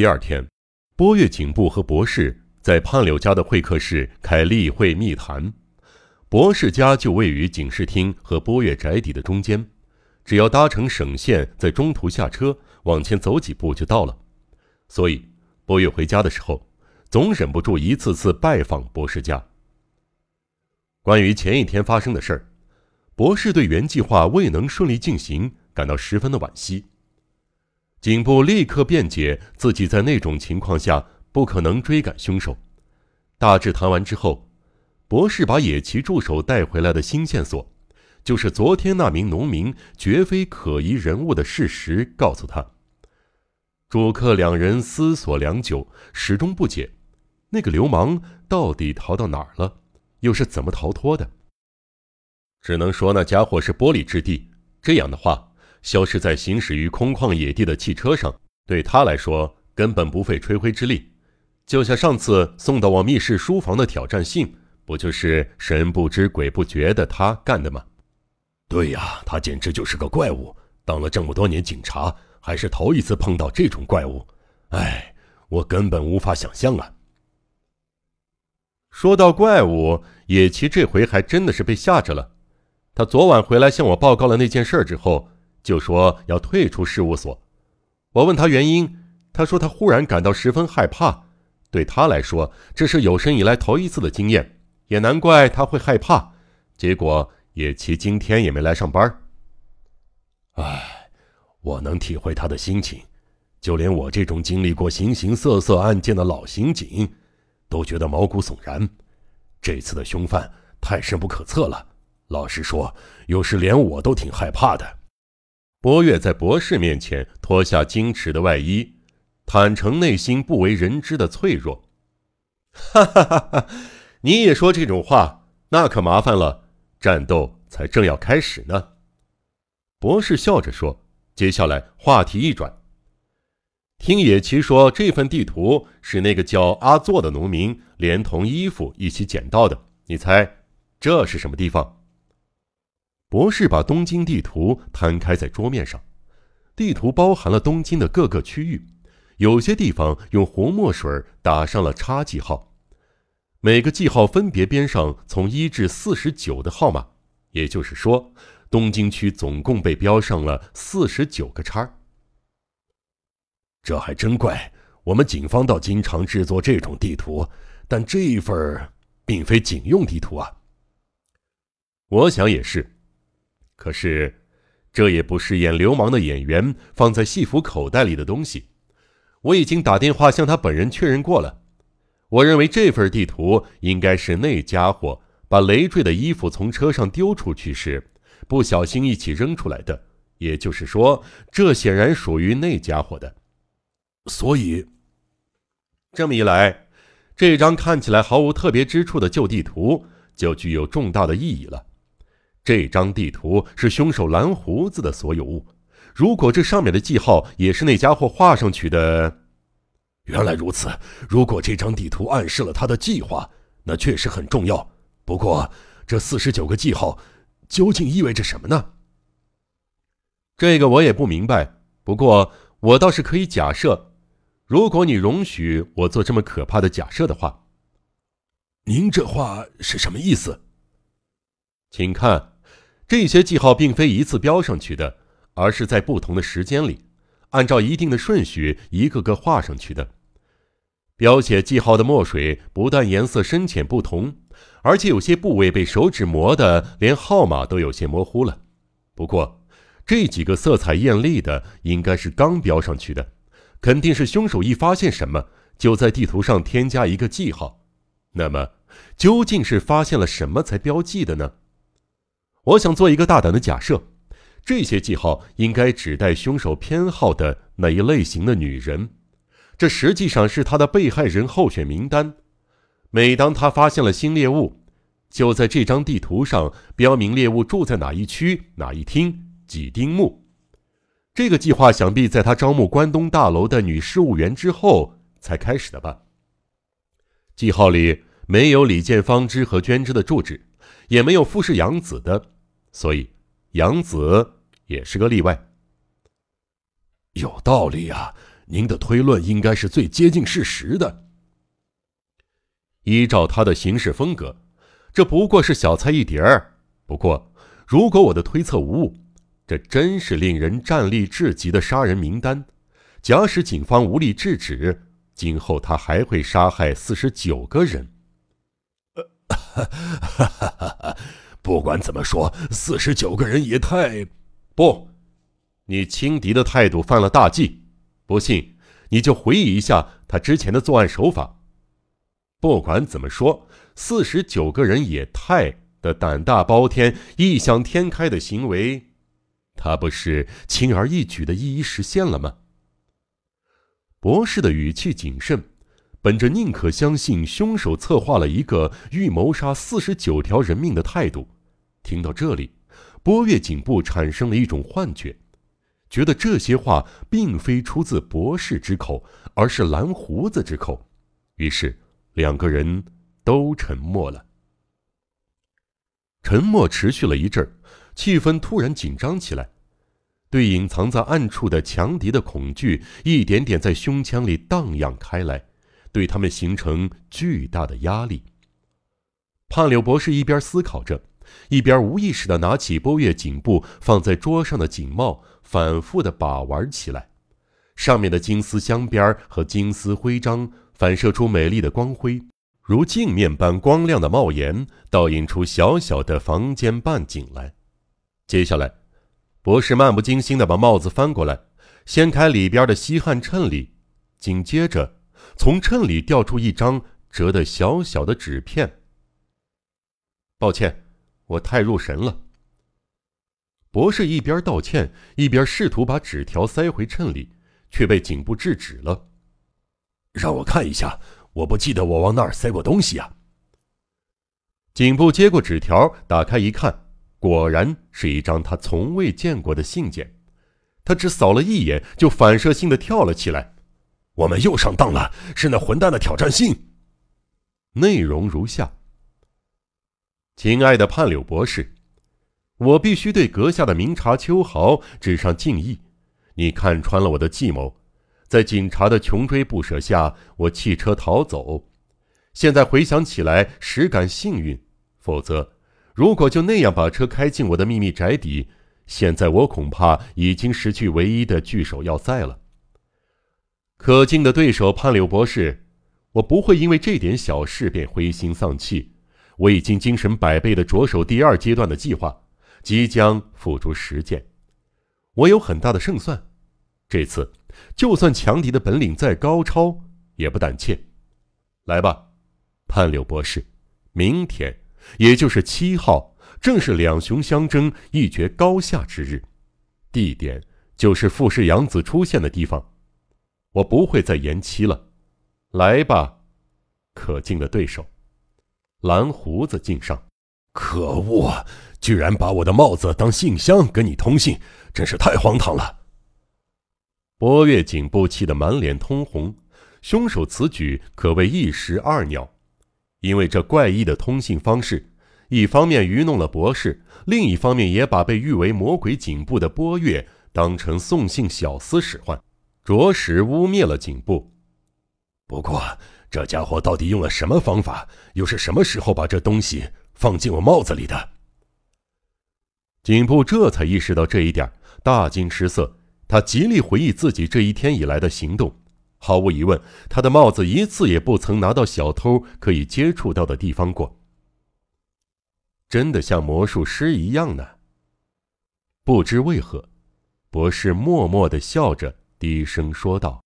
第二天，波月警部和博士在潘柳家的会客室开例会密谈。博士家就位于警视厅和波月宅邸的中间，只要搭乘省线，在中途下车，往前走几步就到了。所以，波月回家的时候，总忍不住一次次拜访博士家。关于前一天发生的事儿，博士对原计划未能顺利进行感到十分的惋惜。警部立刻辩解自己在那种情况下不可能追赶凶手。大致谈完之后。博士把野崎助手带回来的新线索，就是昨天那名农民绝非可疑人物的事实，告诉他。主客两人思索良久，始终不解，那个流氓到底逃到哪儿了，又是怎么逃脱的？只能说那家伙是玻璃质地，这样的话，消失在行驶于空旷野地的汽车上，对他来说根本不费吹灰之力。就像上次送到我密室书房的挑战信。不就是神不知鬼不觉的他干的吗？对呀，他简直就是个怪物。当了这么多年警察，还是头一次碰到这种怪物。哎，我根本无法想象啊！说到怪物，野崎这回还真的是被吓着了。他昨晚回来向我报告了那件事之后，就说要退出事务所。我问他原因，他说他忽然感到十分害怕。对他来说，这是有生以来头一次的经验。也难怪他会害怕，结果野崎今天也没来上班。唉，我能体会他的心情，就连我这种经历过形形色色案件的老刑警，都觉得毛骨悚然。这次的凶犯太深不可测了，老实说，有时连我都挺害怕的。波月在博士面前脱下矜持的外衣，坦诚内心不为人知的脆弱。哈哈哈哈。你也说这种话，那可麻烦了。战斗才正要开始呢。博士笑着说：“接下来话题一转，听野崎说，这份地图是那个叫阿作的农民连同衣服一起捡到的。你猜这是什么地方？”博士把东京地图摊开在桌面上，地图包含了东京的各个区域，有些地方用红墨水打上了叉记号。每个记号分别编上从一至四十九的号码，也就是说，东京区总共被标上了四十九个叉。这还真怪，我们警方倒经常制作这种地图，但这一份并非警用地图啊。我想也是，可是这也不是演流氓的演员放在戏服口袋里的东西。我已经打电话向他本人确认过了。我认为这份地图应该是那家伙把累赘的衣服从车上丢出去时，不小心一起扔出来的。也就是说，这显然属于那家伙的。所以，这么一来，这张看起来毫无特别之处的旧地图就具有重大的意义了。这张地图是凶手蓝胡子的所有物。如果这上面的记号也是那家伙画上去的。原来如此。如果这张地图暗示了他的计划，那确实很重要。不过，这四十九个记号究竟意味着什么呢？这个我也不明白。不过，我倒是可以假设，如果你容许我做这么可怕的假设的话。您这话是什么意思？请看，这些记号并非一次标上去的，而是在不同的时间里，按照一定的顺序一个个画上去的。标写记号的墨水不但颜色深浅不同，而且有些部位被手指磨的连号码都有些模糊了。不过，这几个色彩艳丽的应该是刚标上去的，肯定是凶手一发现什么就在地图上添加一个记号。那么，究竟是发现了什么才标记的呢？我想做一个大胆的假设，这些记号应该指代凶手偏好的那一类型的女人。这实际上是他的被害人候选名单。每当他发现了新猎物，就在这张地图上标明猎物住在哪一区、哪一厅、几丁目。这个计划想必在他招募关东大楼的女事务员之后才开始的吧？记号里没有李建芳之和娟之的住址，也没有富士养子的，所以养子也是个例外。有道理啊。您的推论应该是最接近事实的。依照他的行事风格，这不过是小菜一碟儿。不过，如果我的推测无误，这真是令人战栗至极的杀人名单。假使警方无力制止，今后他还会杀害四十九个人。不管怎么说，四十九个人也太……不，你轻敌的态度犯了大忌。不信，你就回忆一下他之前的作案手法。不管怎么说，四十九个人也太的胆大包天、异想天开的行为，他不是轻而易举的一一实现了吗？博士的语气谨慎。本着宁可相信凶手策划了一个预谋杀四十九条人命的态度，听到这里，波月颈部产生了一种幻觉，觉得这些话并非出自博士之口，而是蓝胡子之口。于是，两个人都沉默了。沉默持续了一阵儿气氛突然紧张起来，对隐藏在暗处的强敌的恐惧一点点在胸腔里荡漾开来。对他们形成巨大的压力。胖柳博士一边思考着，一边无意识地拿起波月颈部放在桌上的警帽，反复地把玩起来。上面的金丝镶边和金丝徽章反射出美丽的光辉，如镜面般光亮的帽檐，倒映出小小的房间半景来。接下来，博士漫不经心地把帽子翻过来，掀开里边的吸汗衬里，紧接着。从衬里掉出一张折得小小的纸片。抱歉，我太入神了。博士一边道歉，一边试图把纸条塞回衬里，却被颈部制止了。让我看一下，我不记得我往那儿塞过东西啊。颈部接过纸条，打开一看，果然是一张他从未见过的信件。他只扫了一眼，就反射性的跳了起来。我们又上当了，是那混蛋的挑战信。内容如下：亲爱的判柳博士，我必须对阁下的明察秋毫致上敬意。你看穿了我的计谋，在警察的穷追不舍下，我弃车逃走。现在回想起来，实感幸运。否则，如果就那样把车开进我的秘密宅邸，现在我恐怕已经失去唯一的据守要塞了。可敬的对手潘柳博士，我不会因为这点小事便灰心丧气。我已经精神百倍的着手第二阶段的计划，即将付诸实践。我有很大的胜算，这次就算强敌的本领再高超，也不胆怯。来吧，潘柳博士，明天，也就是七号，正是两雄相争、一决高下之日，地点就是富士洋子出现的地方。我不会再延期了，来吧，可敬的对手，蓝胡子敬上。可恶，居然把我的帽子当信箱跟你通信，真是太荒唐了。波月颈部气得满脸通红，凶手此举可谓一石二鸟，因为这怪异的通信方式，一方面愚弄了博士，另一方面也把被誉为魔鬼颈部的波月当成送信小厮使唤。着实污蔑了颈部。不过，这家伙到底用了什么方法？又是什么时候把这东西放进我帽子里的？颈部这才意识到这一点，大惊失色。他极力回忆自己这一天以来的行动。毫无疑问，他的帽子一次也不曾拿到小偷可以接触到的地方过。真的像魔术师一样呢？不知为何，博士默默的笑着。低声说道。